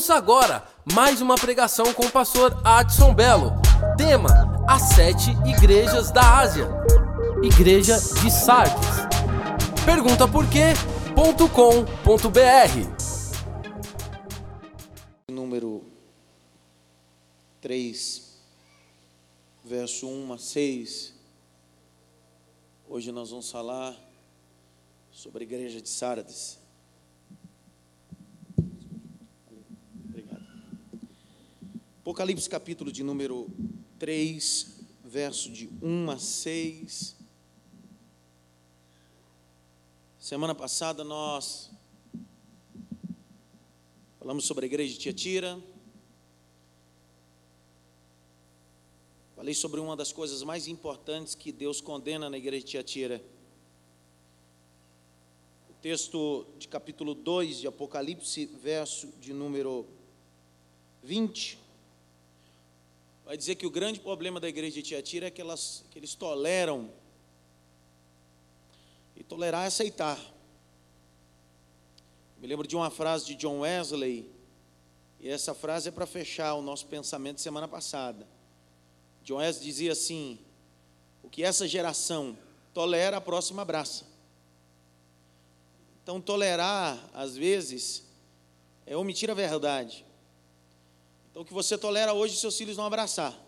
Ouça agora mais uma pregação com o pastor Adson Belo. Tema: As Sete Igrejas da Ásia. Igreja de Sardes. Pergunta por quê.com.br número 3, verso 1 a 6. Hoje nós vamos falar sobre a igreja de Sardes. Apocalipse capítulo de número 3, verso de 1 a 6. Semana passada nós Falamos sobre a igreja de Tiatira. Falei sobre uma das coisas mais importantes que Deus condena na igreja de Tiatira. O texto de capítulo 2 de Apocalipse, verso de número 20, vai dizer que o grande problema da igreja de Tiatira é que, elas, que eles toleram. E tolerar é aceitar. Me lembro de uma frase de John Wesley, e essa frase é para fechar o nosso pensamento de semana passada. John Wesley dizia assim: o que essa geração tolera, a próxima abraça. Então, tolerar, às vezes, é omitir a verdade. Então, o que você tolera hoje, seus filhos vão abraçar.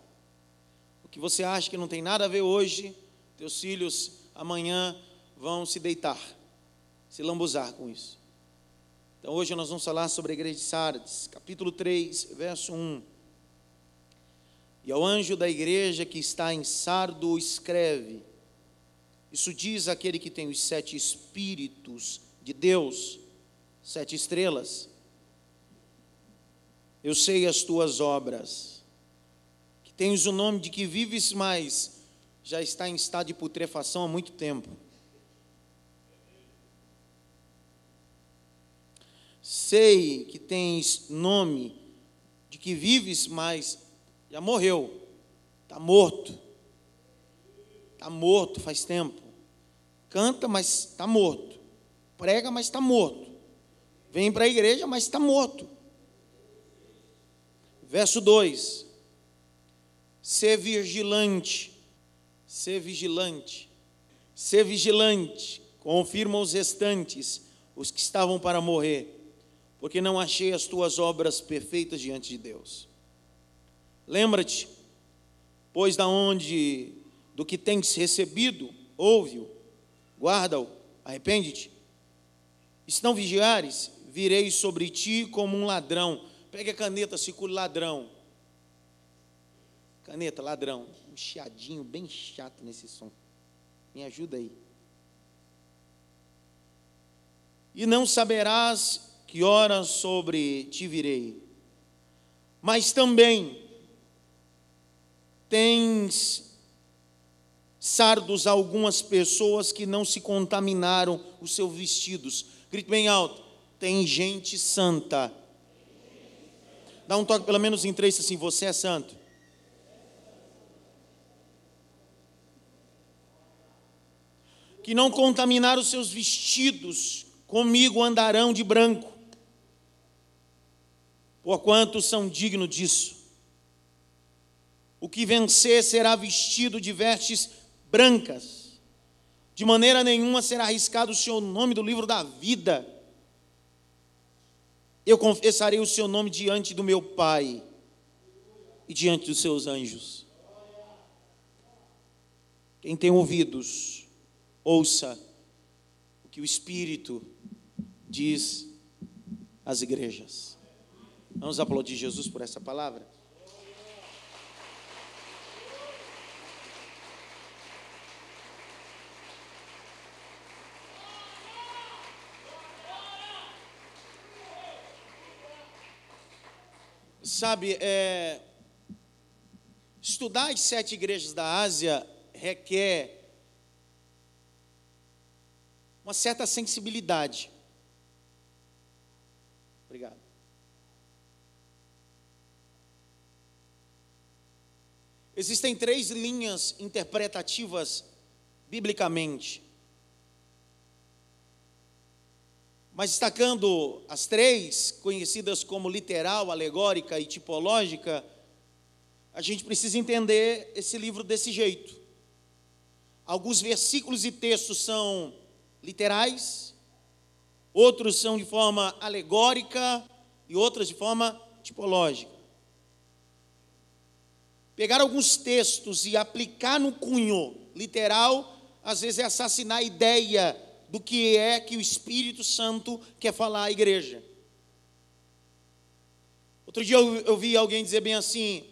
O que você acha que não tem nada a ver hoje, teus filhos amanhã vão se deitar, se lambuzar com isso. Então hoje nós vamos falar sobre a igreja de Sardes, capítulo 3, verso 1. E ao anjo da igreja que está em Sardo escreve: Isso diz aquele que tem os sete espíritos de Deus, sete estrelas. Eu sei as tuas obras, que tens o nome de que vives, mas já está em estado de putrefação há muito tempo. Sei que tens nome de que vives, mas já morreu, está morto. Está morto faz tempo. Canta, mas está morto. Prega, mas está morto. Vem para a igreja, mas está morto. Verso 2: Ser vigilante, ser vigilante, ser vigilante, confirma os restantes, os que estavam para morrer porque não achei as tuas obras perfeitas diante de Deus. Lembra-te, pois da onde do que tens recebido, ouve-o, guarda-o, arrepende-te. E se não vigiares, virei sobre ti como um ladrão. Pegue a caneta, circule ladrão. Caneta, ladrão. Um chiadinho bem chato nesse som. Me ajuda aí. E não saberás que ora sobre ti virei. Mas também tens sardos algumas pessoas que não se contaminaram os seus vestidos. Grite bem alto. Tem gente santa. Dá um toque pelo menos em três assim, você é santo. Que não contaminaram os seus vestidos, comigo andarão de branco porquanto são dignos disso. O que vencer será vestido de vestes brancas, de maneira nenhuma será arriscado o seu nome do livro da vida. Eu confessarei o seu nome diante do meu Pai e diante dos seus anjos. Quem tem ouvidos, ouça o que o Espírito diz às igrejas. Vamos aplaudir Jesus por essa palavra? Sabe, é, estudar as sete igrejas da Ásia requer uma certa sensibilidade. Obrigado. Existem três linhas interpretativas biblicamente. Mas destacando as três, conhecidas como literal, alegórica e tipológica, a gente precisa entender esse livro desse jeito. Alguns versículos e textos são literais, outros são de forma alegórica e outros de forma tipológica. Pegar alguns textos e aplicar no cunho literal, às vezes é assassinar a ideia do que é que o Espírito Santo quer falar à igreja. Outro dia eu, eu vi alguém dizer bem assim: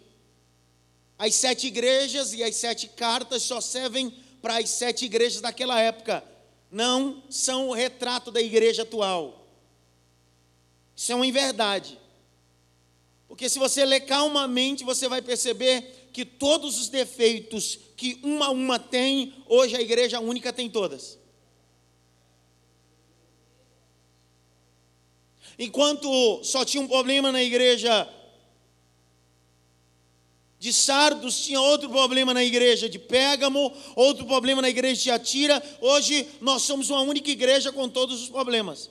as sete igrejas e as sete cartas só servem para as sete igrejas daquela época, não são o retrato da igreja atual. Isso é uma inverdade. Porque se você ler calmamente, você vai perceber que todos os defeitos que uma a uma tem, hoje a igreja única tem todas. Enquanto só tinha um problema na igreja de Sardos, tinha outro problema na igreja de Pérgamo, outro problema na igreja de Atira. Hoje nós somos uma única igreja com todos os problemas.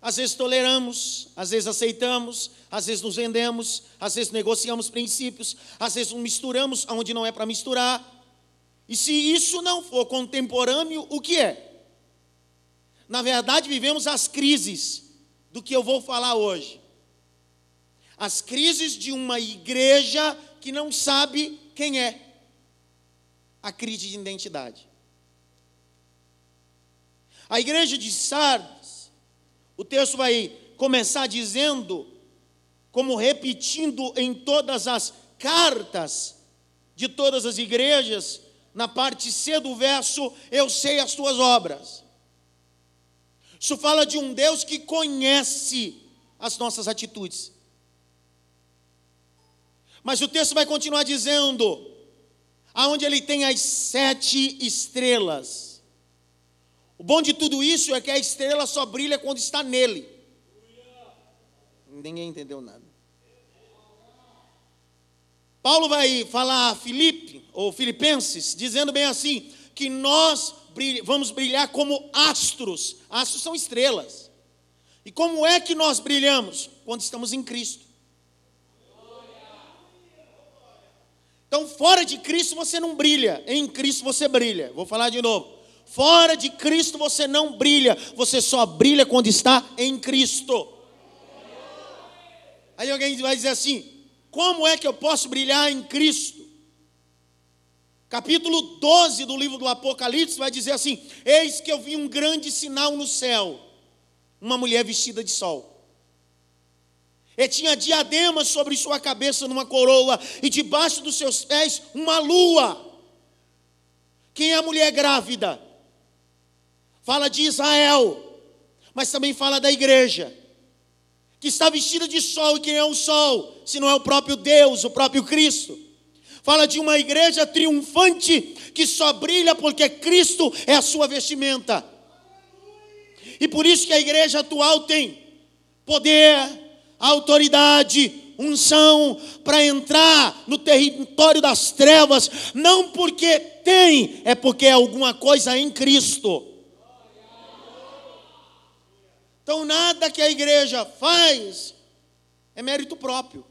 Às vezes toleramos, às vezes aceitamos, às vezes nos vendemos, às vezes negociamos princípios, às vezes misturamos onde não é para misturar. E se isso não for contemporâneo, o que é? Na verdade, vivemos as crises do que eu vou falar hoje. As crises de uma igreja que não sabe quem é. A crise de identidade. A igreja de Sardes, o texto vai começar dizendo, como repetindo em todas as cartas de todas as igrejas, na parte C do verso, eu sei as tuas obras. Isso fala de um Deus que conhece as nossas atitudes. Mas o texto vai continuar dizendo: aonde ele tem as sete estrelas. O bom de tudo isso é que a estrela só brilha quando está nele. Ninguém entendeu nada. Paulo vai falar a Filipe, ou Filipenses, dizendo bem assim: que nós vamos brilhar como astros. Astros são estrelas. E como é que nós brilhamos? Quando estamos em Cristo. Então, fora de Cristo você não brilha, em Cristo você brilha. Vou falar de novo. Fora de Cristo você não brilha, você só brilha quando está em Cristo. Aí alguém vai dizer assim: como é que eu posso brilhar em Cristo? Capítulo 12 do livro do Apocalipse vai dizer assim: Eis que eu vi um grande sinal no céu, uma mulher vestida de sol. E tinha diadema sobre sua cabeça numa coroa, e debaixo dos seus pés uma lua. Quem é a mulher grávida? Fala de Israel, mas também fala da igreja, que está vestida de sol, e quem é o sol? Se não é o próprio Deus, o próprio Cristo. Fala de uma igreja triunfante que só brilha porque Cristo é a sua vestimenta. E por isso que a igreja atual tem poder, autoridade, unção para entrar no território das trevas, não porque tem, é porque é alguma coisa em Cristo. Então, nada que a igreja faz é mérito próprio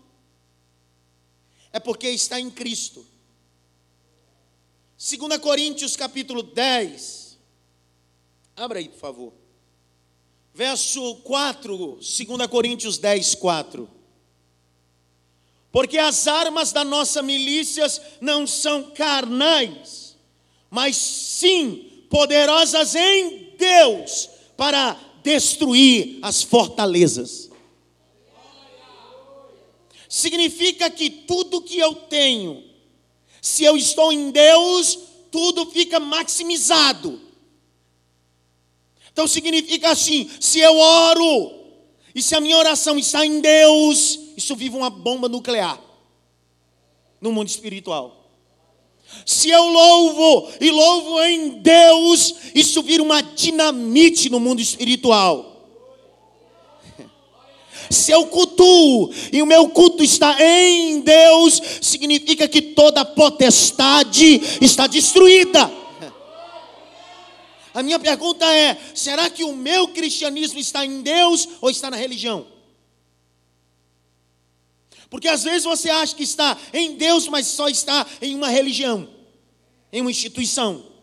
é porque está em Cristo. 2 Coríntios capítulo 10. Abra aí, por favor. Verso 4, 2 Coríntios 10, 4. Porque as armas da nossa milícias não são carnais, mas sim poderosas em Deus para destruir as fortalezas significa que tudo que eu tenho, se eu estou em Deus, tudo fica maximizado. Então significa assim: se eu oro, e se a minha oração está em Deus, isso vive uma bomba nuclear no mundo espiritual. Se eu louvo e louvo em Deus, isso vira uma dinamite no mundo espiritual. Se eu cultuo e o meu culto está em Deus, significa que toda potestade está destruída. A minha pergunta é: será que o meu cristianismo está em Deus ou está na religião? Porque às vezes você acha que está em Deus, mas só está em uma religião, em uma instituição.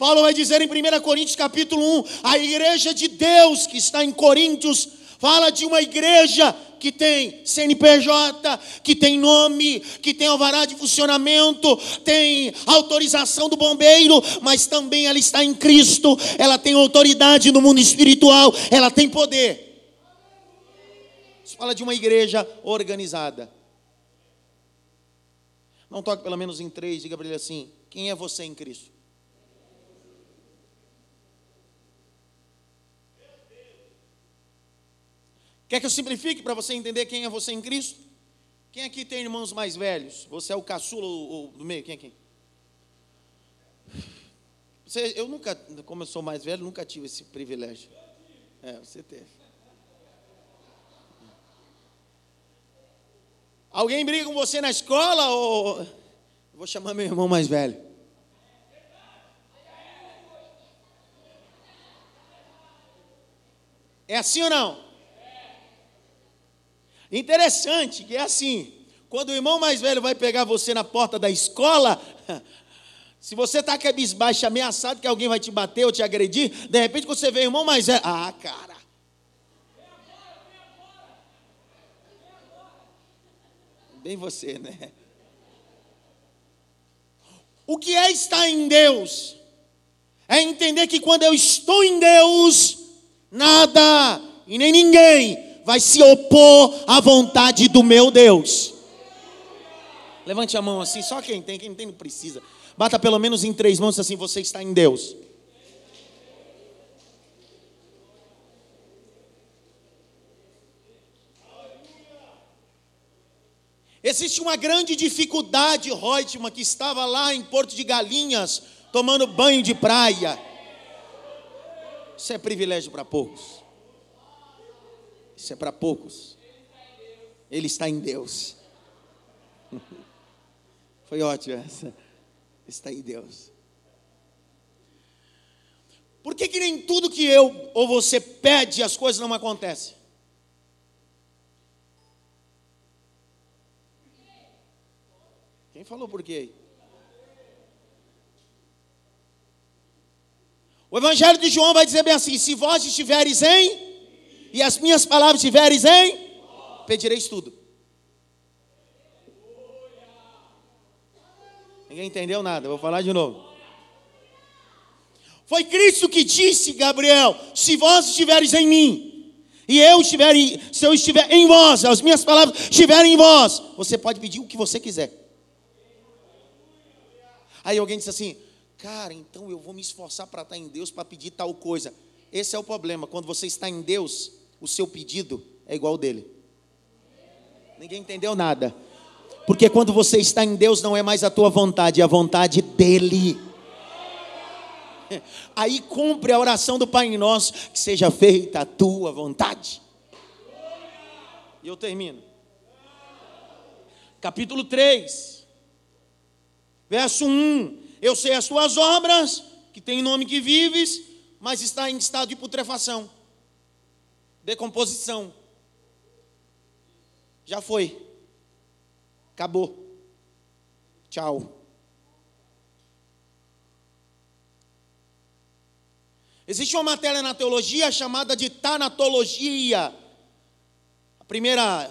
Paulo vai dizer em 1 Coríntios capítulo 1, a igreja de Deus que está em Coríntios, fala de uma igreja que tem CNPJ, que tem nome, que tem alvará de funcionamento, tem autorização do bombeiro, mas também ela está em Cristo, ela tem autoridade no mundo espiritual, ela tem poder. Isso fala de uma igreja organizada. Não toque pelo menos em três, diga para ele assim: quem é você em Cristo? Quer que eu simplifique para você entender quem é você em Cristo? Quem aqui tem irmãos mais velhos? Você é o caçula ou do meio? Quem aqui? Você, eu nunca, como eu sou mais velho, nunca tive esse privilégio. É, você teve. Alguém briga com você na escola ou. vou chamar meu irmão mais velho. É assim ou não? Interessante que é assim: quando o irmão mais velho vai pegar você na porta da escola, se você está cabisbaixo, ameaçado que alguém vai te bater ou te agredir, de repente quando você vê o irmão mais velho, ah, cara. Bem você, né? O que é estar em Deus? É entender que quando eu estou em Deus, nada e nem ninguém vai se opor à vontade do meu Deus. Levante a mão assim, só quem tem, quem não tem não precisa. Bata pelo menos em três mãos assim, você está em Deus. Existe uma grande dificuldade, Reutemann, que estava lá em Porto de Galinhas, tomando banho de praia. Isso é privilégio para poucos. Isso é para poucos. Ele está em Deus. Foi ótimo essa. Está em Deus. Por que, que nem tudo que eu ou você pede as coisas não acontecem? Quem falou por quê? O Evangelho de João vai dizer bem assim: se vós estiveres em e as minhas palavras tiveres em, pedireis tudo. Ninguém entendeu nada, vou falar de novo. Foi Cristo que disse, Gabriel: se vós estiveres em mim, e eu estiver em, se eu estiver em vós, as minhas palavras estiverem em vós, você pode pedir o que você quiser. Aí alguém disse assim: Cara, então eu vou me esforçar para estar em Deus para pedir tal coisa. Esse é o problema. Quando você está em Deus, o seu pedido é igual ao dele. Ninguém entendeu nada. Porque quando você está em Deus, não é mais a tua vontade, é a vontade dele. Aí cumpre a oração do Pai em nós, que seja feita a tua vontade. E eu termino. Capítulo 3, verso 1. Eu sei as tuas obras, que tem nome que vives, mas está em estado de putrefação decomposição. Já foi. Acabou. Tchau. Existe uma matéria na teologia chamada de tanatologia. A primeira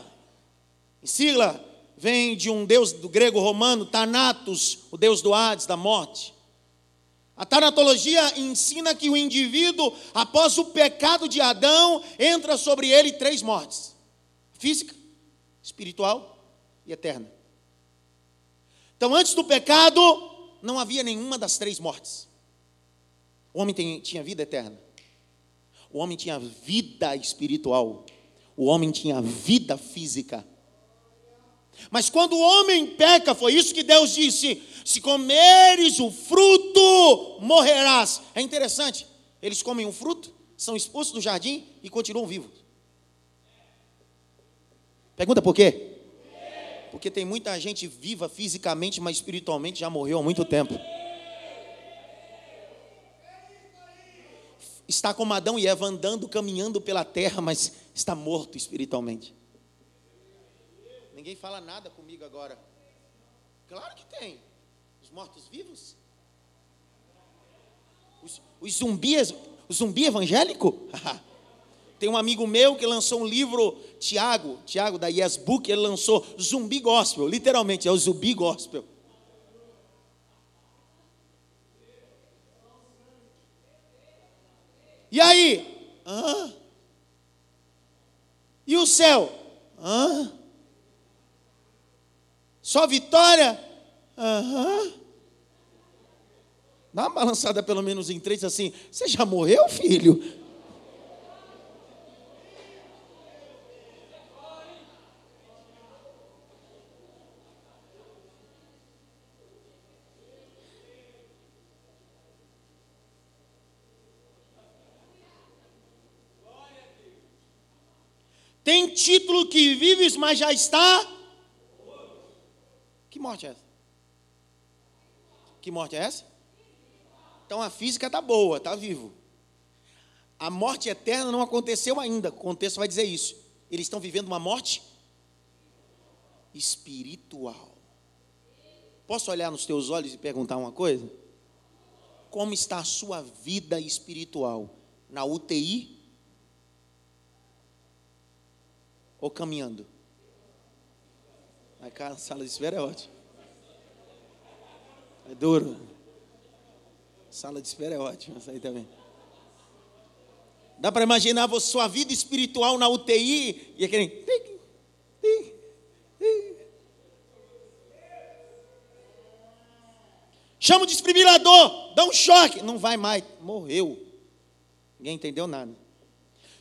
sigla vem de um deus do grego romano, Thanatos, o deus do Hades, da morte. A tanatologia ensina que o indivíduo, após o pecado de Adão, entra sobre ele três mortes: física, espiritual e eterna. Então, antes do pecado, não havia nenhuma das três mortes. O homem tem, tinha vida eterna. O homem tinha vida espiritual. O homem tinha vida física. Mas quando o homem peca, foi isso que Deus disse: se comeres o fruto, morrerás. É interessante, eles comem um fruto, são expulsos do jardim e continuam vivos. Pergunta por quê? Porque tem muita gente viva fisicamente, mas espiritualmente já morreu há muito tempo. Está como Adão e Eva andando, caminhando pela terra, mas está morto espiritualmente. Ninguém fala nada comigo agora. Claro que tem. Os mortos-vivos. Os, os zumbis, o zumbi evangélico? Tem um amigo meu que lançou um livro, Tiago, Tiago da Yes Book, ele lançou Zumbi Gospel, literalmente, é o Zumbi Gospel. E aí? Hã? E o céu? Hã? Só vitória? Aham. Dá uma balançada pelo menos em três assim. Você já morreu, filho? Tem título que vives, mas já está. Que morte é essa? Que morte é essa? Então a física está boa, está vivo. A morte eterna não aconteceu ainda. O contexto vai dizer isso. Eles estão vivendo uma morte espiritual. Posso olhar nos teus olhos e perguntar uma coisa? Como está a sua vida espiritual? Na UTI ou caminhando? A casa, sala de espera é ótimo. É duro. Sala de espera é ótima, essa aí também. Dá para imaginar a sua vida espiritual na UTI e aquele. Chama o desfibrilador, dá um choque. Não vai mais, morreu. Ninguém entendeu nada.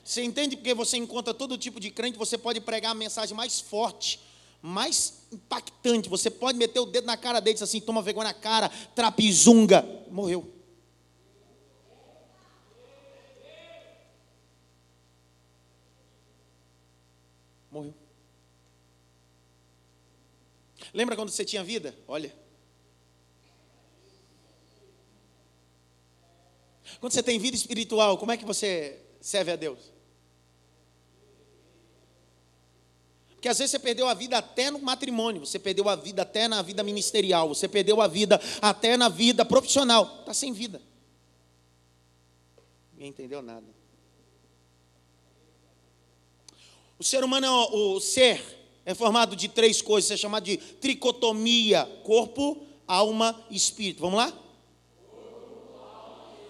Você entende porque você encontra todo tipo de crente, você pode pregar a mensagem mais forte, mais impactante. Você pode meter o dedo na cara deles assim, toma vergonha na cara, trapizunga. Morreu. Morreu. Lembra quando você tinha vida? Olha. Quando você tem vida espiritual, como é que você serve a Deus? Porque às vezes você perdeu a vida até no matrimônio, você perdeu a vida até na vida ministerial, você perdeu a vida até na vida profissional. Está sem vida. Ninguém entendeu nada. O ser humano, é o ser, é formado de três coisas, é chamado de tricotomia: corpo, alma e espírito. Vamos lá?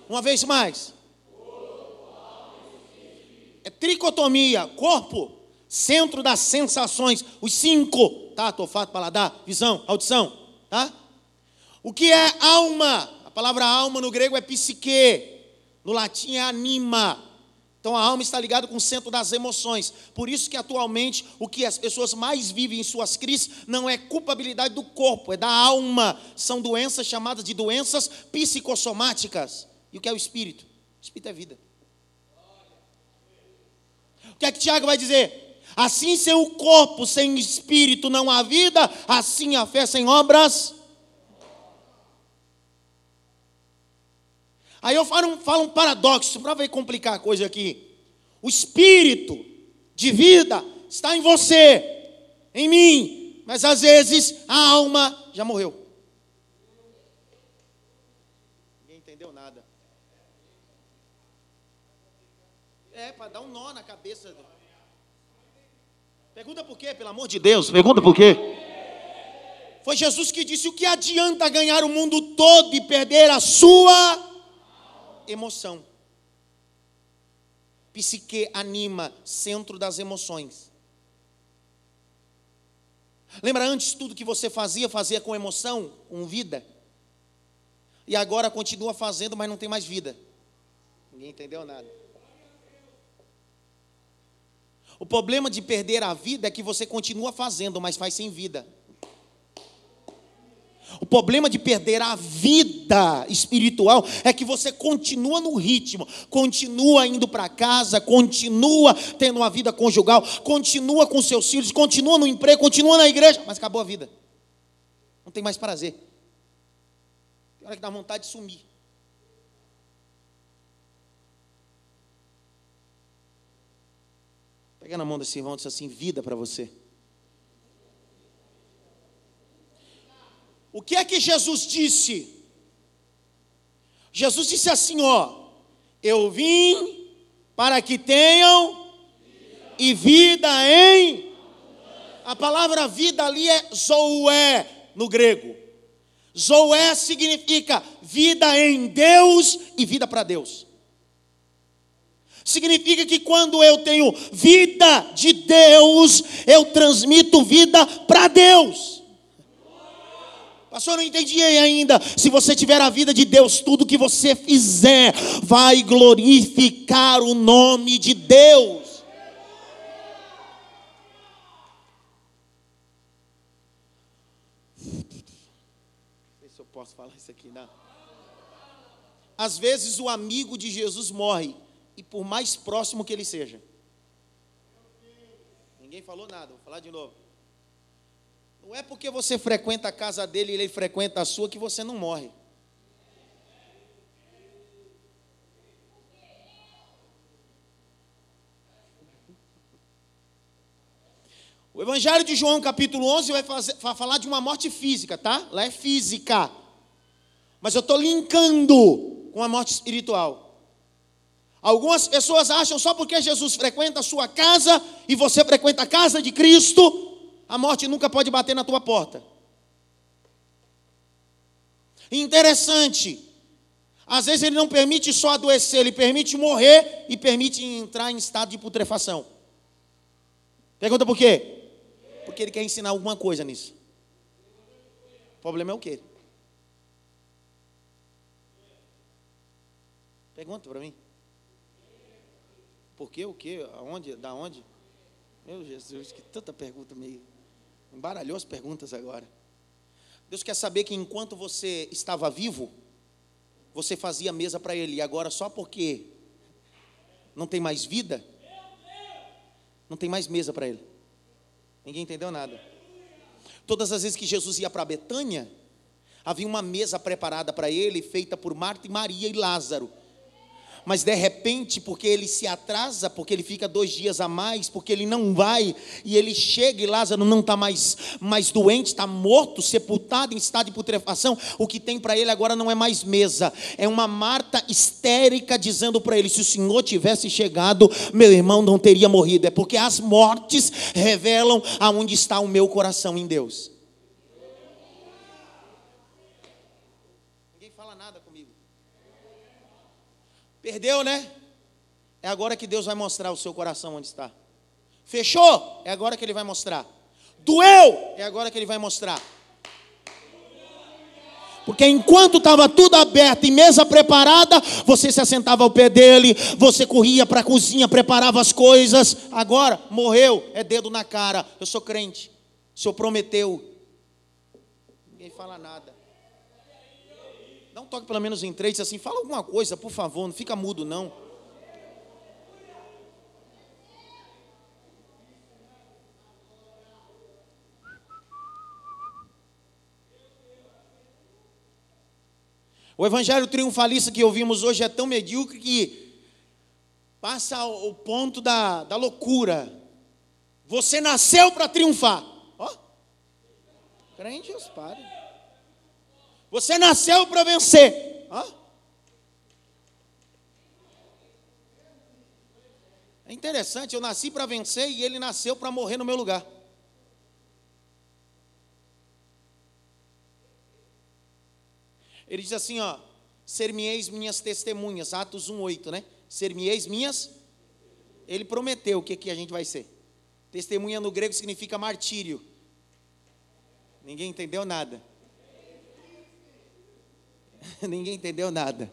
Uma vez mais. É tricotomia, corpo, centro das sensações, os cinco, tá? Olfato, paladar, visão, audição, tá? O que é alma? A palavra alma no grego é psique, no latim é anima. Então a alma está ligada com o centro das emoções. Por isso que atualmente o que as pessoas mais vivem em suas crises não é culpabilidade do corpo, é da alma. São doenças chamadas de doenças psicossomáticas. E o que é o espírito? O espírito é vida. O que é que Tiago vai dizer? Assim, sem o corpo, sem espírito, não há vida, assim a fé sem obras. Aí eu falo, falo um paradoxo, para ver complicar a coisa aqui. O espírito de vida está em você, em mim, mas às vezes a alma já morreu. Ninguém entendeu nada. É, para dar um nó na cabeça. Pergunta por quê, pelo amor de Deus, pergunta por quê. Foi Jesus que disse: o que adianta ganhar o mundo todo e perder a sua emoção? Psique anima, centro das emoções. Lembra antes tudo que você fazia, fazia com emoção, com vida? E agora continua fazendo, mas não tem mais vida. Ninguém entendeu nada. O problema de perder a vida é que você continua fazendo, mas faz sem vida. O problema de perder a vida espiritual é que você continua no ritmo, continua indo para casa, continua tendo uma vida conjugal, continua com seus filhos, continua no emprego, continua na igreja, mas acabou a vida. Não tem mais prazer. Tem hora que dá vontade de sumir. Pega na mão desse irmão e diz assim: vida para você. O que é que Jesus disse? Jesus disse assim: Ó, eu vim para que tenham e vida em. A palavra vida ali é zoé no grego. Zoé significa vida em Deus e vida para Deus. Significa que quando eu tenho vida de Deus, eu transmito vida para Deus. Pastor, eu não entendi ainda. Se você tiver a vida de Deus, tudo que você fizer vai glorificar o nome de Deus. Eu posso falar isso aqui, não. Às vezes o amigo de Jesus morre, por mais próximo que ele seja. Ninguém falou nada, vou falar de novo. Não é porque você frequenta a casa dele e ele frequenta a sua que você não morre. O Evangelho de João, capítulo 11, vai, fazer, vai falar de uma morte física, tá? Lá é física. Mas eu estou linkando com a morte espiritual. Algumas pessoas acham só porque Jesus frequenta a sua casa e você frequenta a casa de Cristo, a morte nunca pode bater na tua porta. Interessante. Às vezes ele não permite só adoecer, ele permite morrer e permite entrar em estado de putrefação. Pergunta por quê? Porque ele quer ensinar alguma coisa nisso. O problema é o quê? Pergunta para mim. Por quê? O quê? Aonde? Da onde? Meu Jesus, que tanta pergunta meio. Embaralhou as perguntas agora. Deus quer saber que enquanto você estava vivo, você fazia mesa para Ele, e agora só porque não tem mais vida, não tem mais mesa para Ele. Ninguém entendeu nada. Todas as vezes que Jesus ia para Betânia, havia uma mesa preparada para ele, feita por Marta e Maria e Lázaro mas de repente, porque ele se atrasa, porque ele fica dois dias a mais, porque ele não vai, e ele chega e Lázaro não está mais, mais doente, está morto, sepultado em estado de putrefação, o que tem para ele agora não é mais mesa, é uma Marta histérica dizendo para ele: se o Senhor tivesse chegado, meu irmão não teria morrido, é porque as mortes revelam aonde está o meu coração em Deus. Perdeu, né? É agora que Deus vai mostrar o seu coração onde está. Fechou? É agora que Ele vai mostrar. Doeu? É agora que Ele vai mostrar. Porque enquanto estava tudo aberto e mesa preparada, você se assentava ao pé dele, você corria para a cozinha, preparava as coisas. Agora, morreu, é dedo na cara. Eu sou crente. O Senhor prometeu. Ninguém fala nada. Toque pelo menos em três, assim, fala alguma coisa, por favor, não fica mudo não. O evangelho triunfalista que ouvimos hoje é tão medíocre que passa o ponto da, da loucura. Você nasceu para triunfar. Ó, oh. crente, pare. Você nasceu para vencer. Hã? É interessante, eu nasci para vencer e ele nasceu para morrer no meu lugar. Ele diz assim, ó, ser-me-eis minhas testemunhas, Atos 1:8, né? Ser-me-eis minhas Ele prometeu o que que a gente vai ser. Testemunha no grego significa martírio. Ninguém entendeu nada. Ninguém entendeu nada.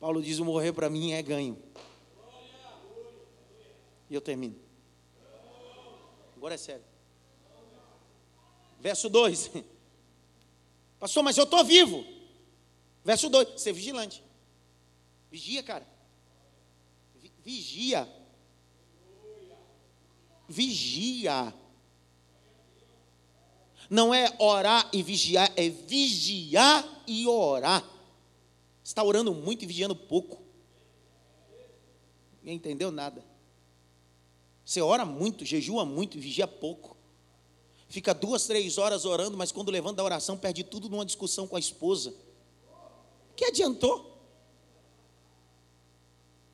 Paulo diz: morrer para mim é ganho. E eu termino. Agora é sério. Verso 2. Pastor, mas eu estou vivo. Verso 2. Ser vigilante. Vigia, cara. Vigia. Vigia. Não é orar e vigiar, é vigiar e orar. Você está orando muito e vigiando pouco. Ninguém entendeu nada. Você ora muito, jejua muito e vigia pouco. Fica duas, três horas orando, mas quando levanta da oração, perde tudo numa discussão com a esposa. Que adiantou?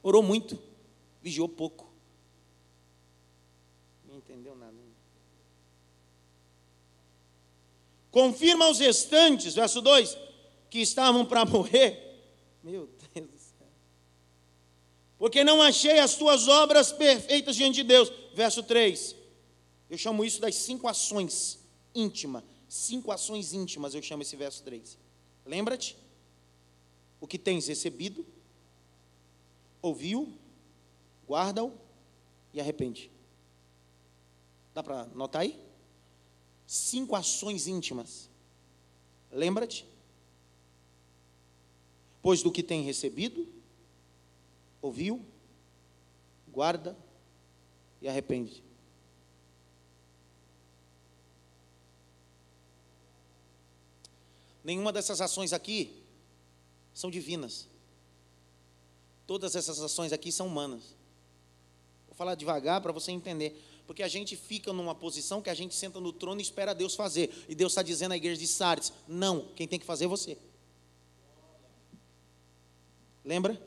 Orou muito, vigiou pouco. Não entendeu nada. Confirma aos restantes, verso 2, que estavam para morrer. Meu Deus do céu. Porque não achei as tuas obras perfeitas diante de Deus. Verso 3. Eu chamo isso das cinco ações íntimas. Cinco ações íntimas, eu chamo esse verso 3. Lembra-te o que tens recebido, ouviu, guarda-o e arrepende. Dá para notar aí? Cinco ações íntimas. Lembra-te? Pois do que tem recebido, ouviu, guarda e arrepende. Nenhuma dessas ações aqui são divinas. Todas essas ações aqui são humanas. Vou falar devagar para você entender. Porque a gente fica numa posição que a gente senta no trono e espera Deus fazer. E Deus está dizendo à igreja de Sardes: não, quem tem que fazer é você. Lembra?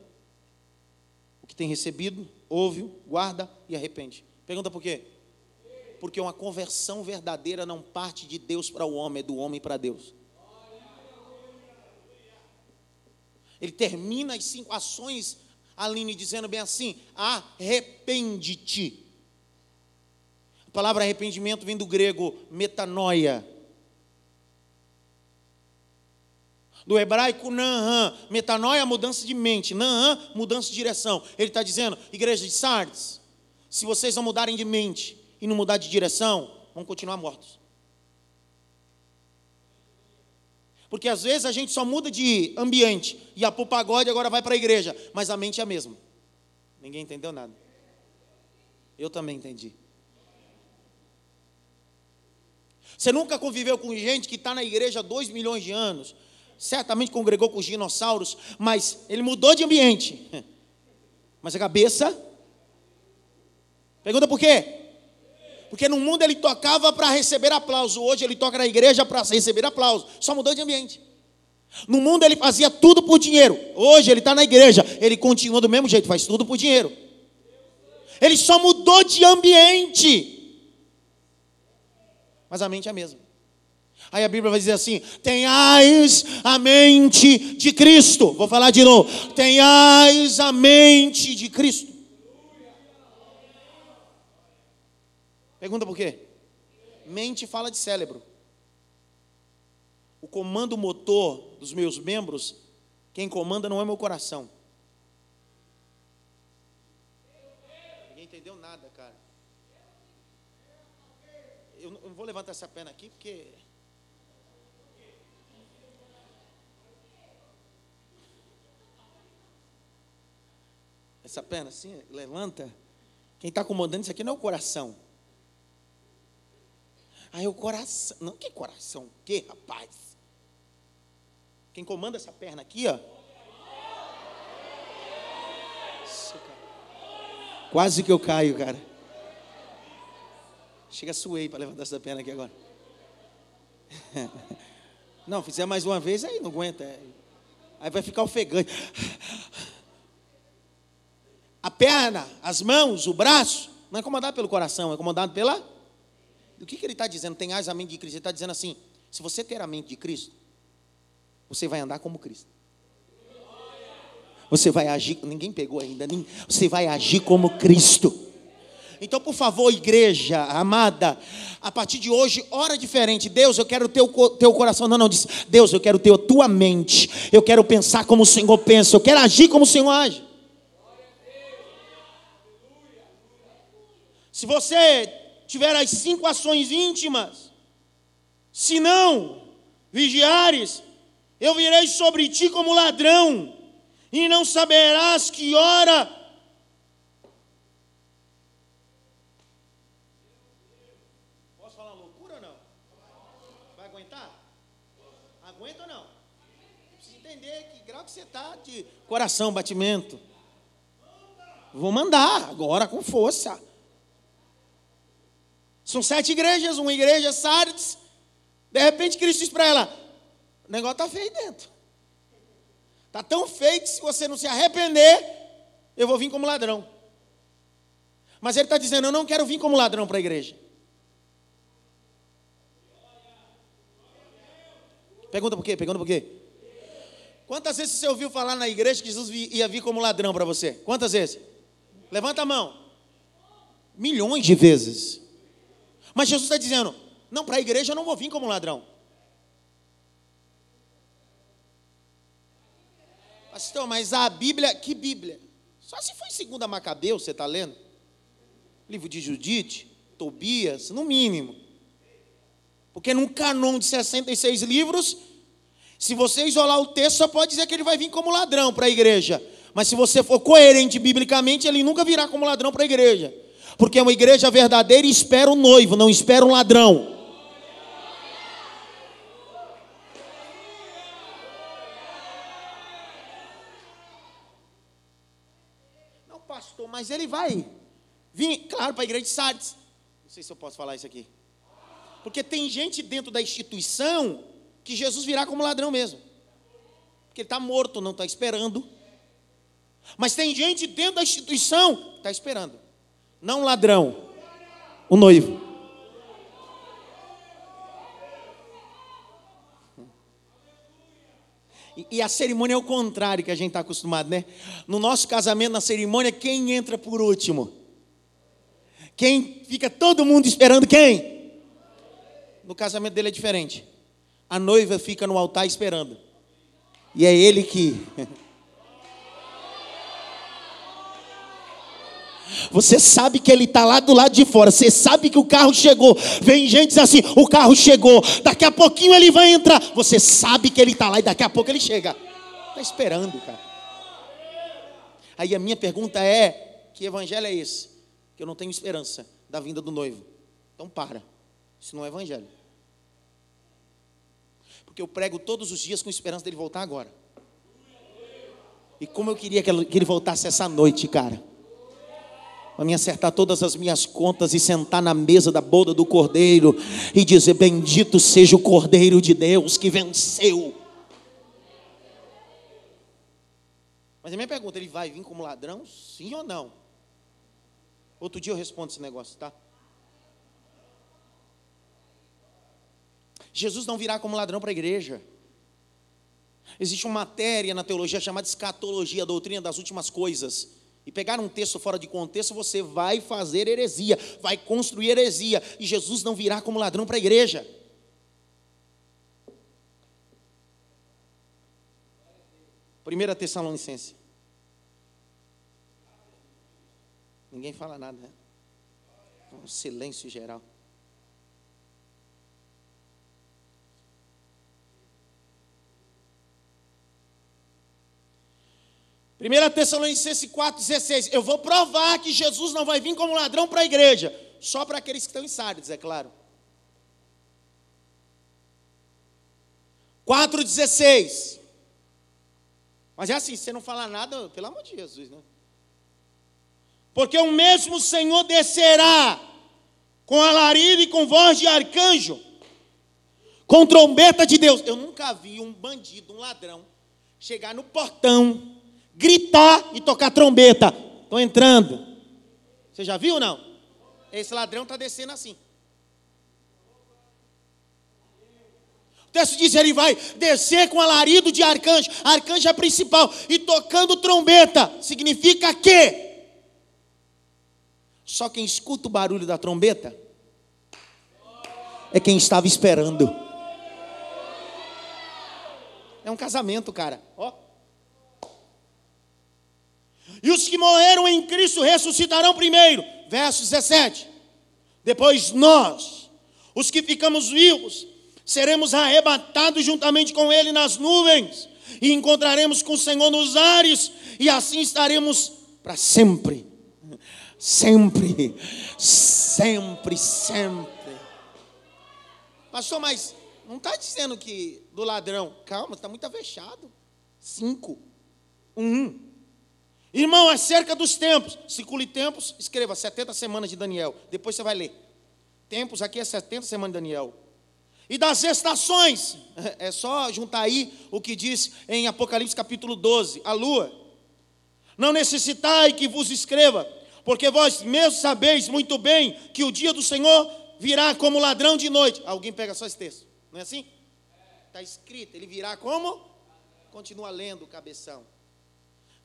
O que tem recebido, ouve, guarda e arrepende. Pergunta por quê? Porque uma conversão verdadeira não parte de Deus para o homem, é do homem para Deus. Ele termina as cinco ações, Aline, dizendo bem assim: arrepende-te. A palavra arrependimento vem do grego metanoia. Do hebraico nanhan, metanoia, mudança de mente, nanhan, mudança de direção. Ele está dizendo, igreja de Sardes, se vocês não mudarem de mente e não mudar de direção, vão continuar mortos. Porque às vezes a gente só muda de ambiente, para o pagode, agora vai para a igreja, mas a mente é a mesma. Ninguém entendeu nada. Eu também entendi. Você nunca conviveu com gente que está na igreja há dois milhões de anos, certamente congregou com os dinossauros, mas ele mudou de ambiente. Mas a cabeça. Pergunta por quê? Porque no mundo ele tocava para receber aplauso, hoje ele toca na igreja para receber aplauso, só mudou de ambiente. No mundo ele fazia tudo por dinheiro, hoje ele está na igreja, ele continua do mesmo jeito, faz tudo por dinheiro. Ele só mudou de ambiente, mas a mente é a mesma. Aí a Bíblia vai dizer assim: tenhais a mente de Cristo. Vou falar de novo: tenhais a mente de Cristo. Pergunta por quê? Mente fala de cérebro. O comando motor dos meus membros, quem comanda não é meu coração. Ninguém entendeu nada, cara. Eu não vou levantar essa perna aqui porque. Essa perna assim, levanta. Quem está comandando isso aqui não é o coração. Aí o coração. Não, que coração? O que, rapaz? Quem comanda essa perna aqui, ó. Quase que eu caio, cara. Chega, suei para levantar essa perna aqui agora. Não, fizer mais uma vez, aí não aguenta. Aí vai ficar ofegante. A perna, as mãos, o braço, não é comandado pelo coração, é comandado pela o que, que ele está dizendo? Tem a mente de Cristo. Ele está dizendo assim: se você ter a mente de Cristo, você vai andar como Cristo. Você vai agir, ninguém pegou ainda, você vai agir como Cristo. Então, por favor, igreja amada, a partir de hoje, hora diferente. Deus, eu quero ter o teu coração. Não, não, diz, Deus, eu quero ter a tua mente. Eu quero pensar como o Senhor pensa. Eu quero agir como o Senhor age. Se você tiver as cinco ações íntimas, Se não vigiares, eu virei sobre ti como ladrão, e não saberás que hora. Posso falar loucura ou não? Vai aguentar? Aguenta ou não? Precisa entender que você está de coração, batimento. Vou mandar agora com força. São sete igrejas, uma igreja Sardes. De repente Cristo diz para ela: o negócio está feio dentro. Está tão feio que se você não se arrepender, eu vou vir como ladrão. Mas ele está dizendo: eu não quero vir como ladrão para a igreja. Pergunta por quê? Pergunta por quê? Quantas vezes você ouviu falar na igreja que Jesus ia vir como ladrão para você? Quantas vezes? Levanta a mão. Milhões de vezes. Mas Jesus está dizendo: não, para a igreja eu não vou vir como ladrão. Pastor, mas a Bíblia, que Bíblia? Só se foi segunda Macabeu, você está lendo? Livro de Judite, Tobias, no mínimo. Porque num canon de 66 livros, se você isolar o texto, só pode dizer que ele vai vir como ladrão para a igreja. Mas se você for coerente biblicamente, ele nunca virá como ladrão para a igreja. Porque uma igreja verdadeira espera o noivo, não espera um ladrão. pastor, mas ele vai vir, claro, para a igreja de Sardes. Não sei se eu posso falar isso aqui. Porque tem gente dentro da instituição que Jesus virá como ladrão mesmo. Porque ele está morto, não está esperando. Mas tem gente dentro da instituição que está esperando. Não ladrão, o noivo. E, a cerimônia é o contrário que a gente está acostumado, né? No nosso casamento, na cerimônia, quem entra por último? Quem fica todo mundo esperando quem? No casamento dele é diferente. A noiva fica no altar esperando. E é ele que. Você sabe que ele está lá do lado de fora. Você sabe que o carro chegou. Vem gente diz assim: o carro chegou. Daqui a pouquinho ele vai entrar. Você sabe que ele está lá e daqui a pouco ele chega. Está esperando, cara. Aí a minha pergunta é: que evangelho é esse? Que eu não tenho esperança da vinda do noivo. Então para. Isso não é evangelho. Porque eu prego todos os dias com esperança dele voltar agora. E como eu queria que ele voltasse essa noite, cara para me acertar todas as minhas contas e sentar na mesa da boda do Cordeiro e dizer: Bendito seja o Cordeiro de Deus que venceu. Mas a minha pergunta: ele vai vir como ladrão? Sim ou não? Outro dia eu respondo esse negócio, tá? Jesus não virá como ladrão para a igreja. Existe uma matéria na teologia chamada escatologia, a doutrina das últimas coisas e pegar um texto fora de contexto, você vai fazer heresia, vai construir heresia, e Jesus não virá como ladrão para a igreja. Primeira Tessalonicense. Ninguém fala nada, né? Um silêncio geral. 1 Tessalonicenses 4,16. Eu vou provar que Jesus não vai vir como ladrão para a igreja. Só para aqueles que estão em Sardes, é claro. 4,16. Mas é assim, se você não falar nada, pelo amor de Jesus, né? Porque o mesmo Senhor descerá com alarido e com voz de arcanjo, com trombeta de Deus. Eu nunca vi um bandido, um ladrão, chegar no portão gritar e tocar trombeta. Estou entrando. Você já viu ou não? Esse ladrão está descendo assim. O texto diz: ele vai descer com alarido de arcanjo, arcanjo é principal, e tocando trombeta. Significa que só quem escuta o barulho da trombeta é quem estava esperando. É um casamento, cara. Ó. E os que morreram em Cristo ressuscitarão primeiro. Verso 17. Depois nós, os que ficamos vivos, seremos arrebatados juntamente com Ele nas nuvens, e encontraremos com o Senhor nos ares, e assim estaremos para sempre. Sempre, sempre, sempre. Pastor, mas não está dizendo que do ladrão, calma, está muito fechado. Cinco, um. Irmão, acerca dos tempos, circule tempos, escreva 70 semanas de Daniel, depois você vai ler. Tempos aqui é 70 semanas de Daniel. E das estações, é só juntar aí o que diz em Apocalipse capítulo 12, a lua. Não necessitai que vos escreva, porque vós mesmos sabeis muito bem que o dia do Senhor virá como ladrão de noite. Alguém pega só esse texto, não é assim? Está escrito, ele virá como? Continua lendo o cabeção.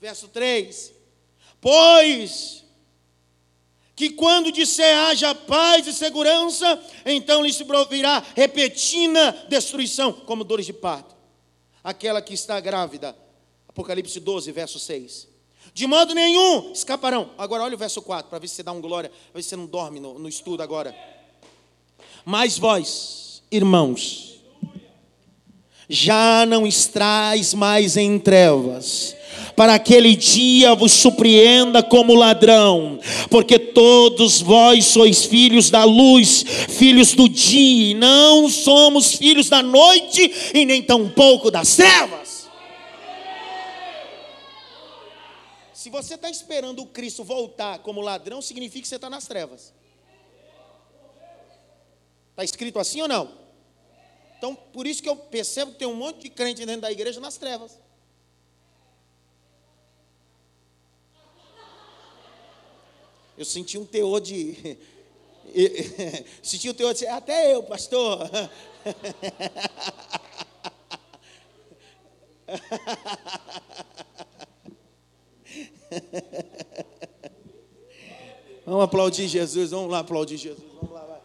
Verso 3: Pois que quando disser haja paz e segurança, então lhe se provirá repentina destruição, como dores de parto. Aquela que está grávida. Apocalipse 12, verso 6. De modo nenhum escaparão. Agora olha o verso 4, para ver se você dá um glória, para ver se você não dorme no, no estudo agora. Mas vós, irmãos, já não estrais mais em trevas, para aquele dia vos surpreenda como ladrão, porque todos vós sois filhos da luz, filhos do dia, e não somos filhos da noite e nem tampouco das trevas. Se você está esperando o Cristo voltar como ladrão, significa que você está nas trevas. Está escrito assim ou não? Então, por isso que eu percebo que tem um monte de crente dentro da igreja nas trevas. Eu senti um teor de. senti um teor de. Até eu, pastor. Vamos aplaudir Jesus, vamos lá aplaudir Jesus. Vamos lá, vai.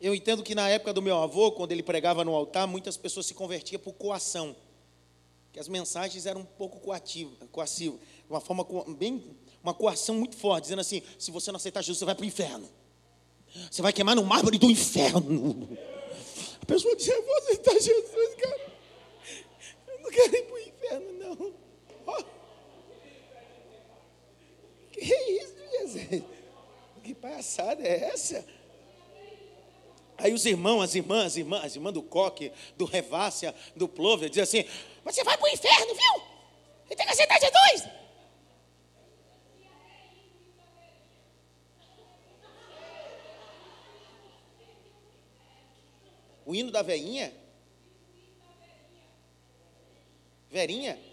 Eu entendo que na época do meu avô, quando ele pregava no altar, muitas pessoas se convertiam por coação. Que as mensagens eram um pouco coativas, uma forma bem uma coação muito forte, dizendo assim: se você não aceitar Jesus, você vai para o inferno. Você vai queimar no mármore do inferno. A pessoa diz: eu vou aceitar Jesus, cara. Eu não quero ir para o inferno, não. Oh. Que isso, Jesus? Que palhaçada é essa? Aí os irmãos, as irmãs, as irmãs, as irmãs do coque, do revácia, do plover, dizem assim: você vai para o inferno, viu? Você tem que aceitar Jesus. O hino da veinha? Verinha?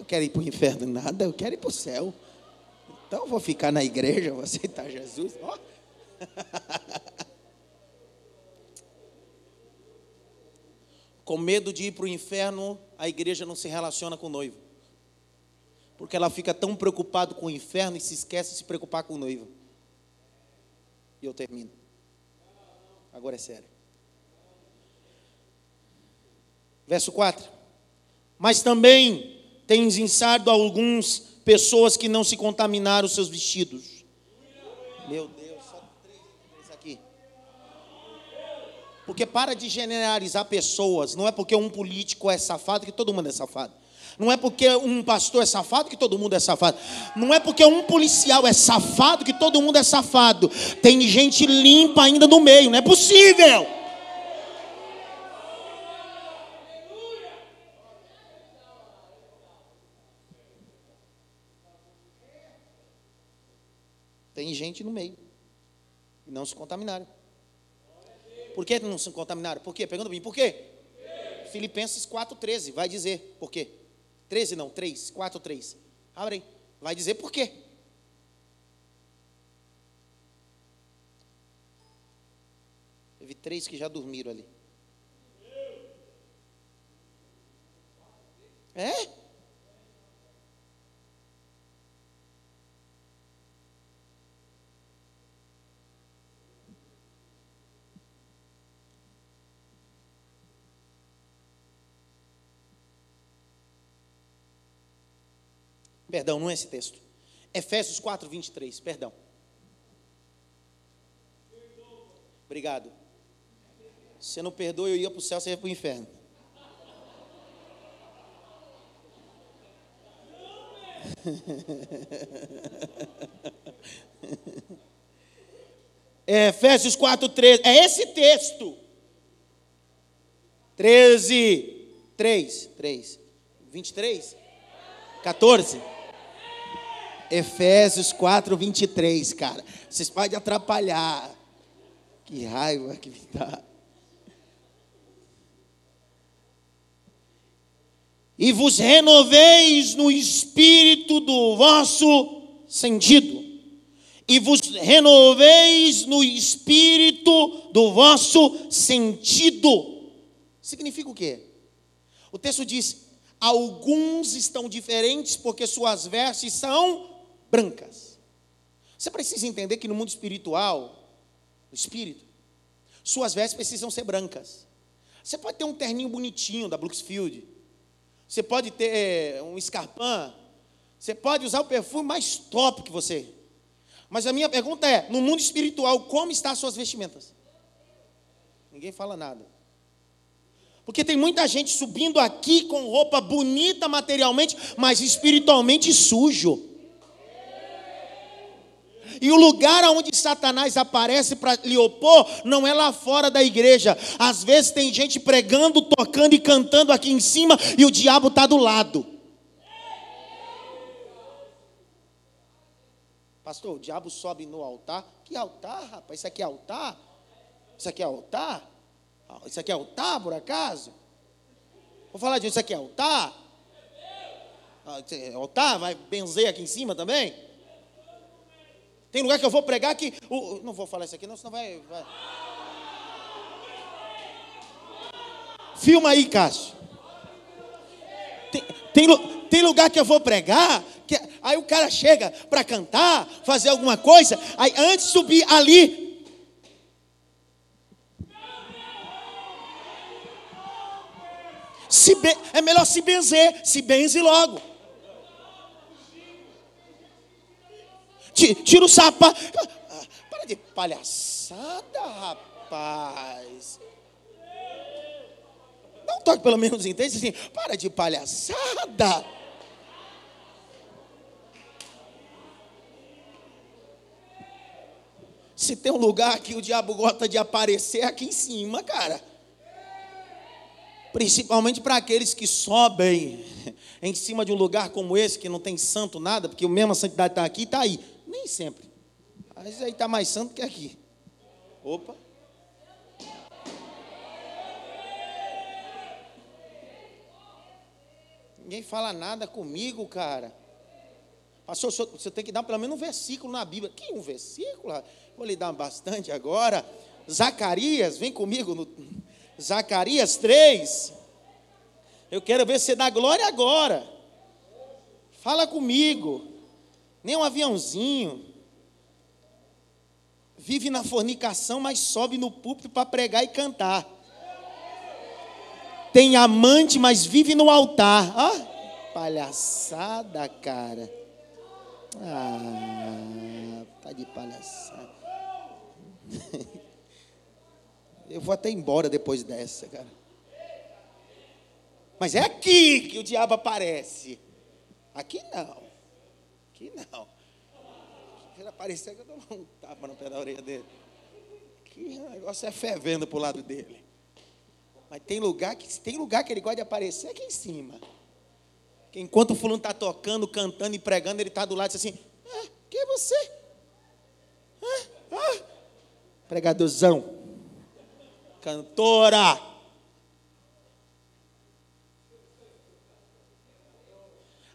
Eu quero ir para o inferno nada, eu quero ir para o céu. Então eu vou ficar na igreja, vou aceitar Jesus. Ó. Com medo de ir para o inferno, a igreja não se relaciona com o noivo porque ela fica tão preocupada com o inferno e se esquece de se preocupar com o noivo. E eu termino. Agora é sério. Verso 4. Mas também tens ensardo alguns pessoas que não se contaminaram os seus vestidos. Meu Deus, só três aqui. Porque para de generalizar pessoas, não é porque um político é safado que todo mundo é safado. Não é porque um pastor é safado que todo mundo é safado. Não é porque um policial é safado que todo mundo é safado. Tem gente limpa ainda no meio, não é possível. Tem gente no meio. E não se contaminaram. Por que não se contaminaram? Por quê? Pergunta bem, por quê? Filipenses 4,13 vai dizer por quê. 13 não, 3, 4, 3. Abre aí. Vai dizer por quê. Teve três que já dormiram ali. É? Perdão, não é esse texto. Efésios 4, 23, perdão. Obrigado. Se você não perdoa, eu ia para o céu, você ia para o inferno. É, Efésios 4, 13. É esse texto. 13, 3, 3, 23, 14. Efésios 4, 23, cara. Vocês podem atrapalhar. Que raiva que me dá. E vos renoveis no espírito do vosso sentido. E vos renoveis no espírito do vosso sentido Significa o quê? O texto diz: alguns estão diferentes porque suas vestes são brancas. Você precisa entender que no mundo espiritual, no espírito, suas vestes precisam ser brancas. Você pode ter um terninho bonitinho da Brooksfield. Você pode ter eh, um escarpão. Você pode usar o perfume mais top que você. Mas a minha pergunta é: no mundo espiritual, como estão as suas vestimentas? Ninguém fala nada. Porque tem muita gente subindo aqui com roupa bonita materialmente, mas espiritualmente sujo. E o lugar onde Satanás aparece para lhe opor não é lá fora da igreja. Às vezes tem gente pregando, tocando e cantando aqui em cima e o diabo está do lado. Pastor, o diabo sobe no altar. Que altar, rapaz? Isso aqui é altar? Isso aqui é altar? Isso aqui é altar, por acaso? Vou falar disso, isso aqui é altar? Ah, é altar? Vai benzer aqui em cima também? Tem lugar que eu vou pregar que. Uh, não vou falar isso aqui, não, senão vai. vai. Filma aí, Cássio. Tem, tem, tem, lugar que eu vou pregar, que, aí o cara chega para cantar, fazer alguma coisa, aí antes de subir ali, Se be... É melhor se benzer, se benze logo. Tira o sapato. Para de palhaçada, rapaz. Não toque pelo menos entende assim. Para de palhaçada. Se tem um lugar que o diabo gosta de aparecer é aqui em cima, cara principalmente para aqueles que sobem em cima de um lugar como esse, que não tem santo nada, porque a mesma santidade está aqui e está aí. Nem sempre. Às vezes aí está mais santo que aqui. Opa. Ninguém fala nada comigo, cara. Pastor, você tem que dar pelo menos um versículo na Bíblia. Que um versículo? Vou lhe dar bastante agora. Zacarias, vem comigo no, Zacarias 3. Eu quero ver você dar glória agora. Fala comigo. Nem um aviãozinho. Vive na fornicação, mas sobe no púlpito para pregar e cantar. Tem amante, mas vive no altar. Ó, palhaçada, cara. Ah, tá de palhaçada. Eu vou até embora depois dessa, cara. Mas é aqui que o diabo aparece. Aqui não. Aqui não. Se ele aparecer, eu dou um tapa no pé da orelha dele. Que negócio é fervendo para o lado dele. Mas tem lugar que tem lugar que ele gosta de aparecer aqui em cima. Que enquanto o fulano está tocando, cantando e pregando, ele está do lado e diz assim: ah, quem é você? Ah, ah. Pregadorzão cantora.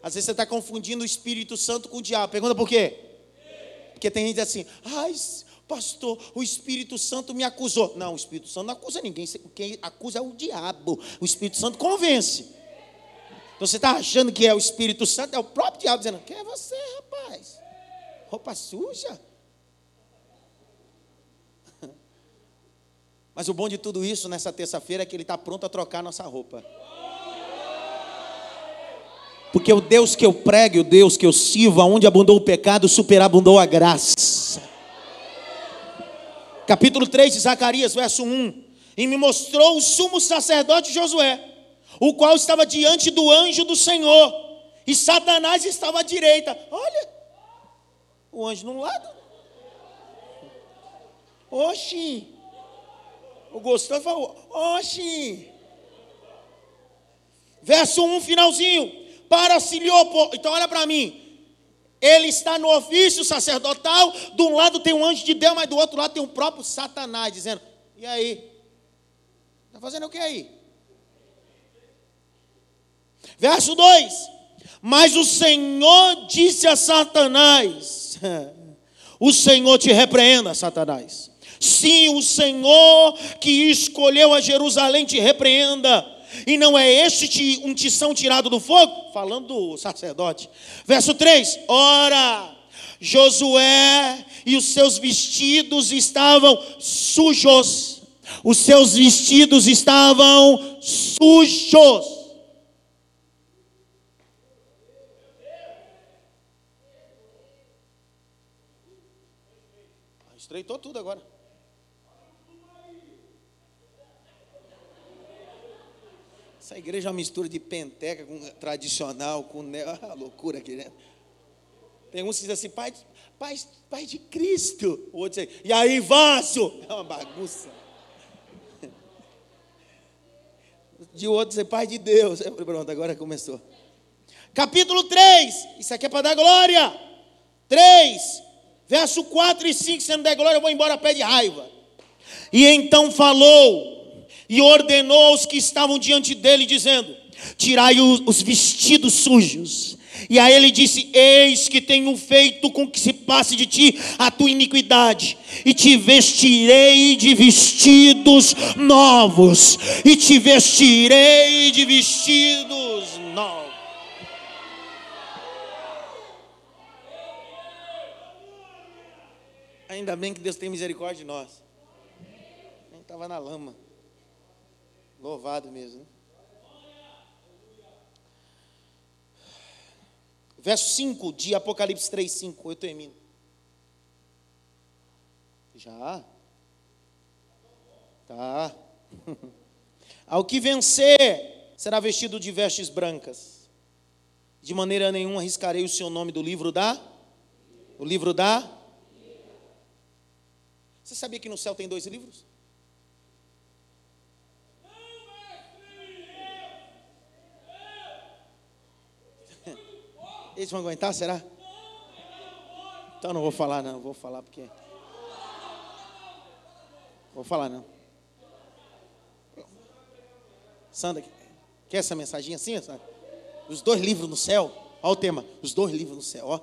Às vezes você está confundindo o Espírito Santo com o diabo. Pergunta por quê? Porque tem gente assim, ai, pastor, o Espírito Santo me acusou. Não, o Espírito Santo não acusa ninguém. Quem acusa é o diabo. O Espírito Santo convence. Então você está achando que é o Espírito Santo, é o próprio diabo dizendo: Quem é você, rapaz? Roupa suja? Mas o bom de tudo isso nessa terça-feira é que ele está pronto a trocar nossa roupa. Porque o Deus que eu prego, o Deus que eu sirvo, aonde abundou o pecado, superabundou a graça. Capítulo 3 de Zacarias, verso 1. E me mostrou o sumo sacerdote Josué, o qual estava diante do anjo do Senhor, e Satanás estava à direita. Olha, o anjo num lado. Oxi. O gostou e falou: Oxi. Verso 1, finalzinho para se lhe opor. Então, olha para mim. Ele está no ofício sacerdotal. De um lado tem um anjo de Deus, mas do outro lado tem o próprio Satanás, dizendo: E aí? Está fazendo o que aí? Verso 2: Mas o Senhor disse a Satanás: O Senhor te repreenda, Satanás. Sim, o Senhor que escolheu a Jerusalém te repreenda e não é este um tição tirado do fogo? Falando do sacerdote. Verso 3: Ora, Josué e os seus vestidos estavam sujos. Os seus vestidos estavam sujos. Estreitou tudo agora. Essa igreja é uma mistura de penteca com tradicional, com neo, ah, loucura aqui dentro. Tem uns que dizem assim, pai, pai, pai de Cristo. O outro diz, e aí, vaso? É uma bagunça. De outro dizer, pai de Deus. Pronto, agora começou. Capítulo 3, isso aqui é para dar glória. 3, verso 4 e 5, se não der glória, eu vou embora a pé de raiva. E então falou e ordenou aos que estavam diante dele, dizendo: Tirai os vestidos sujos. E a ele disse: Eis que tenho feito com que se passe de ti a tua iniquidade, e te vestirei de vestidos novos, e te vestirei de vestidos novos. Ainda bem que Deus tem misericórdia de nós. Gente estava na lama. Louvado mesmo. Né? Verso 5 de Apocalipse 3, 5. Eu termino. Já? Tá. Ao que vencer, será vestido de vestes brancas. De maneira nenhuma arriscarei o seu nome do livro da? O livro da? Você sabia que no céu tem dois livros? Eles vão aguentar, será? Então não vou falar não, vou falar porque. Vou falar não. Sandra, quer essa mensagem assim? Os dois livros no céu. Olha o tema. Os dois livros no céu, ó.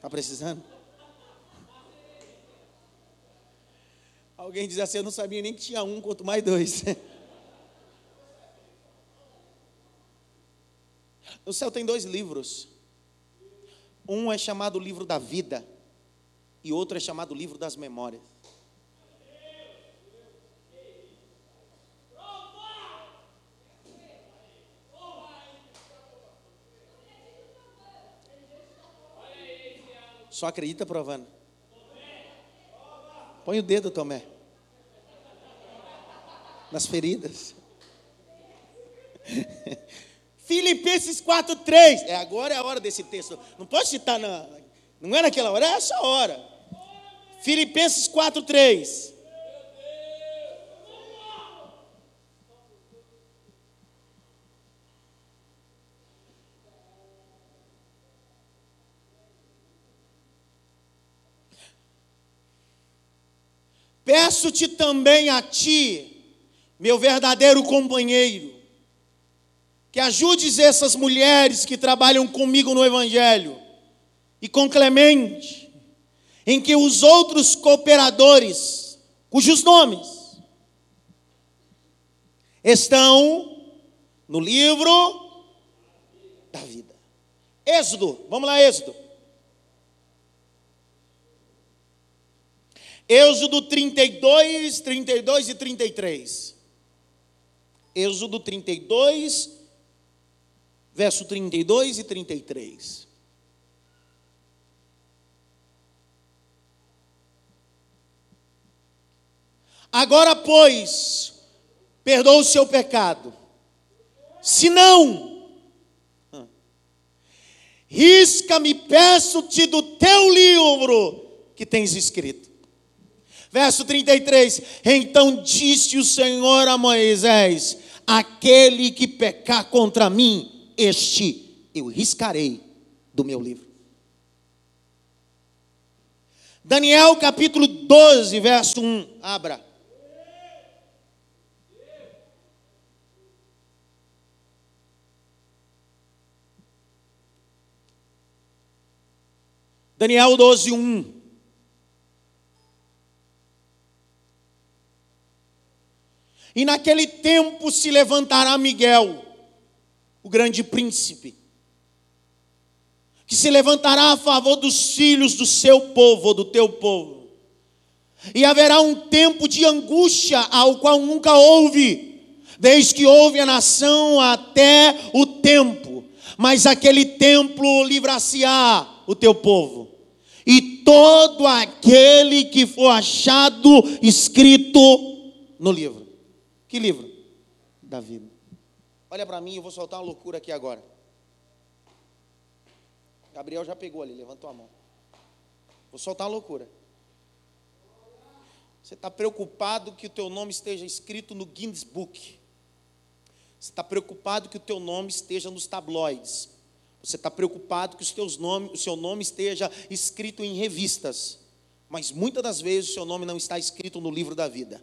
Tá precisando? Alguém diz assim, eu não sabia nem que tinha um, quanto mais dois. No céu tem dois livros. Um é chamado livro da vida e outro é chamado livro das memórias. Só acredita provando. Põe o dedo, Tomé. Nas feridas. Filipenses 4,3. É, agora é a hora desse texto. Não pode citar, na, não é naquela hora, é essa hora. Filipenses 4,3. Peço-te também a ti, meu verdadeiro companheiro, que ajudes essas mulheres que trabalham comigo no Evangelho e com Clemente, em que os outros cooperadores, cujos nomes estão no livro da vida. Êxodo, vamos lá, Êxodo. Êxodo 32, 32 e 33. Êxodo 32, verso 32 e 33. Agora, pois, perdoa o seu pecado. Se não, risca-me, peço-te do teu livro que tens escrito. Verso 33: Então disse o Senhor a Moisés: Aquele que pecar contra mim, este eu riscarei do meu livro. Daniel capítulo 12, verso 1. Abra. Daniel 12, 1. E naquele tempo se levantará Miguel, o grande príncipe, que se levantará a favor dos filhos do seu povo, do teu povo. E haverá um tempo de angústia ao qual nunca houve, desde que houve a nação até o tempo. Mas aquele templo livrar-se-á o teu povo. E todo aquele que for achado escrito no livro. Que livro? Da vida. Olha para mim, eu vou soltar uma loucura aqui agora. Gabriel já pegou ali, levantou a mão. Vou soltar uma loucura. Você está preocupado que o teu nome esteja escrito no Guinness Book. Você está preocupado que o teu nome esteja nos tabloides. Você está preocupado que os teus nome, o seu nome esteja escrito em revistas. Mas muitas das vezes o seu nome não está escrito no livro da vida.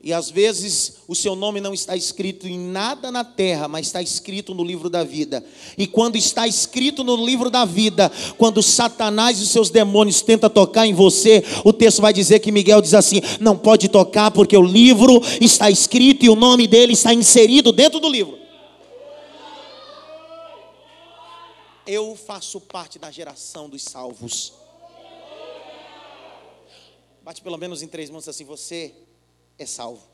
E às vezes o seu nome não está escrito em nada na terra, mas está escrito no livro da vida. E quando está escrito no livro da vida, quando Satanás e seus demônios tentam tocar em você, o texto vai dizer que Miguel diz assim: não pode tocar, porque o livro está escrito e o nome dele está inserido dentro do livro. Eu faço parte da geração dos salvos. Bate pelo menos em três mãos assim, você é salvo.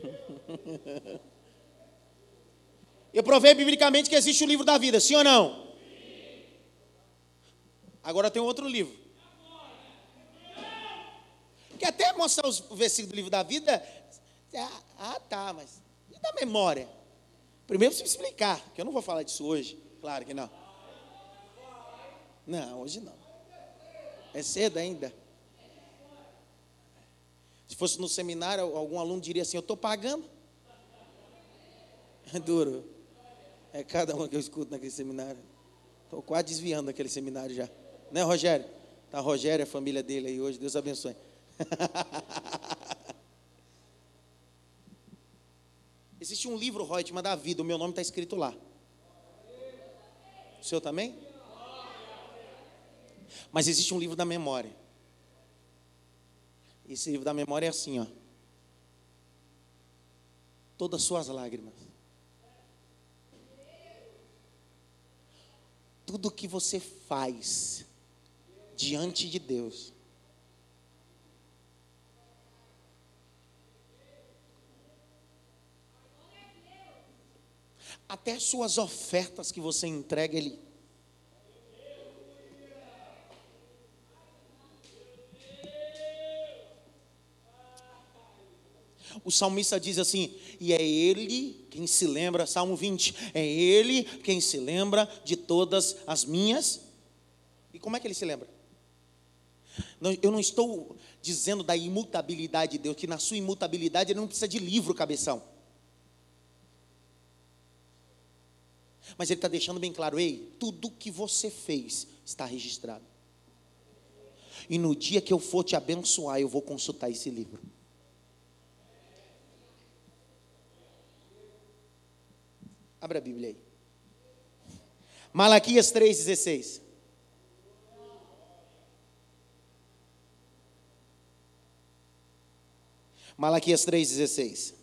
Eu provei biblicamente que existe o livro da vida, sim ou não? Agora tem outro livro. Que até mostrar os versículos do livro da vida. Ah, tá, mas e da memória? Primeiro preciso explicar, que eu não vou falar disso hoje. Claro que não. Não, hoje não. É cedo ainda. Se fosse no seminário, algum aluno diria assim: Eu estou pagando. É duro. É cada uma que eu escuto naquele seminário. Estou quase desviando daquele seminário já. Né, Rogério? Tá Rogério, a família dele aí hoje. Deus abençoe. Existe um livro, Reutemann, da vida, o meu nome está escrito lá. O seu também? Mas existe um livro da memória. Esse livro da memória é assim, ó. Todas suas lágrimas. Tudo que você faz diante de Deus até suas ofertas que você entrega, Ele. O salmista diz assim: e é Ele quem se lembra, Salmo 20, é Ele quem se lembra de todas as minhas. E como é que ele se lembra? Eu não estou dizendo da imutabilidade de Deus, que na sua imutabilidade ele não precisa de livro, cabeção. Mas ele está deixando bem claro: ei, tudo que você fez está registrado. E no dia que eu for te abençoar, eu vou consultar esse livro. Abra a Bíblia aí. Malaquias 3,16. Malaquias 3,16.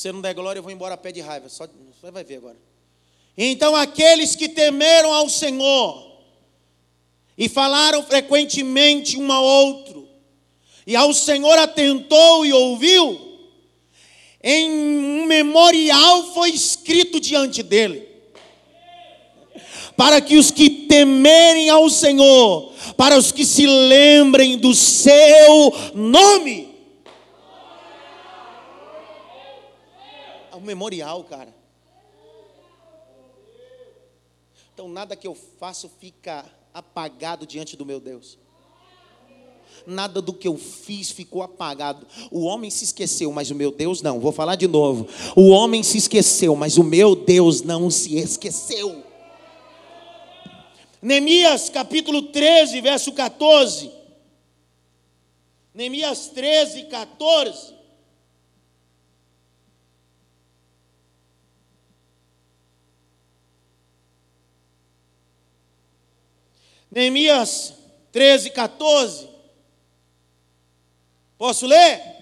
Se não der glória, eu vou embora a pé de raiva. Só você vai ver agora. Então aqueles que temeram ao Senhor e falaram frequentemente um ao outro, e ao Senhor atentou e ouviu, em um memorial foi escrito diante dele. Para que os que temerem ao Senhor, para os que se lembrem do seu nome. Memorial, cara. Então nada que eu faço fica apagado diante do meu Deus nada do que eu fiz ficou apagado. O homem se esqueceu, mas o meu Deus não. Vou falar de novo. O homem se esqueceu, mas o meu Deus não se esqueceu. Neemias capítulo 13, verso 14. Neemias 13, 14. Neemias 13, 14. Posso ler?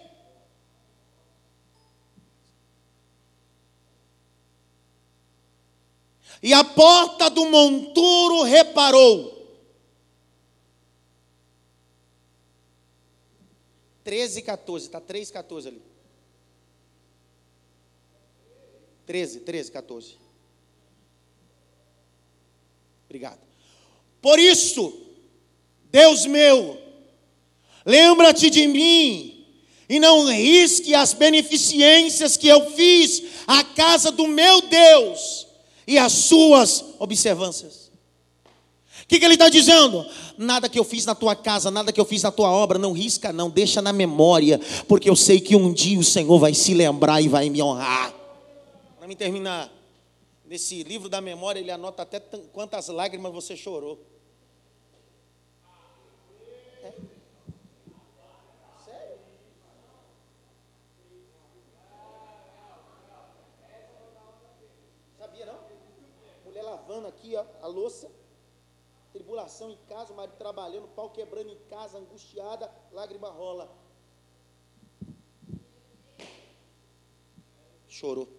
E a porta do monturo reparou. Treze, 14, está três, 14 ali. Treze, treze, 14. Obrigado. Por isso, Deus meu, Lembra-te de mim e não risque as beneficências que eu fiz à casa do meu Deus e as suas observâncias. O que, que ele está dizendo? Nada que eu fiz na tua casa, nada que eu fiz na tua obra, não risca, não, deixa na memória, porque eu sei que um dia o Senhor vai se lembrar e vai me honrar. Para me terminar, nesse livro da memória, ele anota até quantas lágrimas você chorou. aqui a, a louça, tribulação em casa, o marido trabalhando, pau quebrando em casa, angustiada, lágrima rola. Chorou.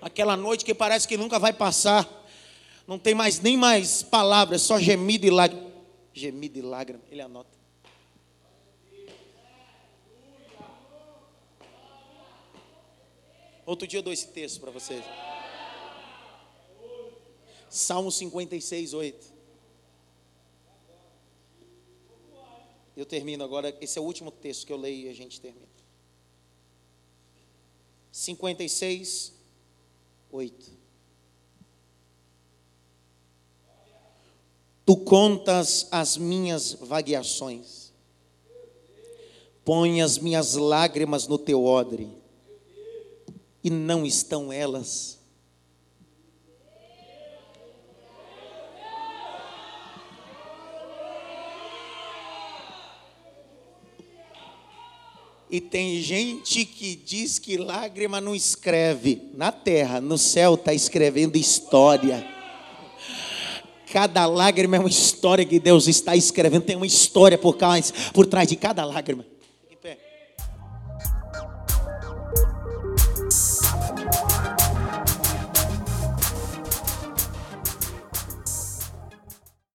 Aquela noite que parece que nunca vai passar, não tem mais nem mais palavras, só gemido e lágrima. Gemido e lágrima, ele anota. Outro dia eu dou esse texto para vocês. Salmo 56, 8. Eu termino agora. Esse é o último texto que eu leio e a gente termina. 56, 8. Tu contas as minhas vagueações, põe as minhas lágrimas no teu odre e não estão elas. E tem gente que diz que lágrima não escreve. Na terra, no céu está escrevendo história. Cada lágrima é uma história que Deus está escrevendo. Tem uma história por, causa, por trás de cada lágrima.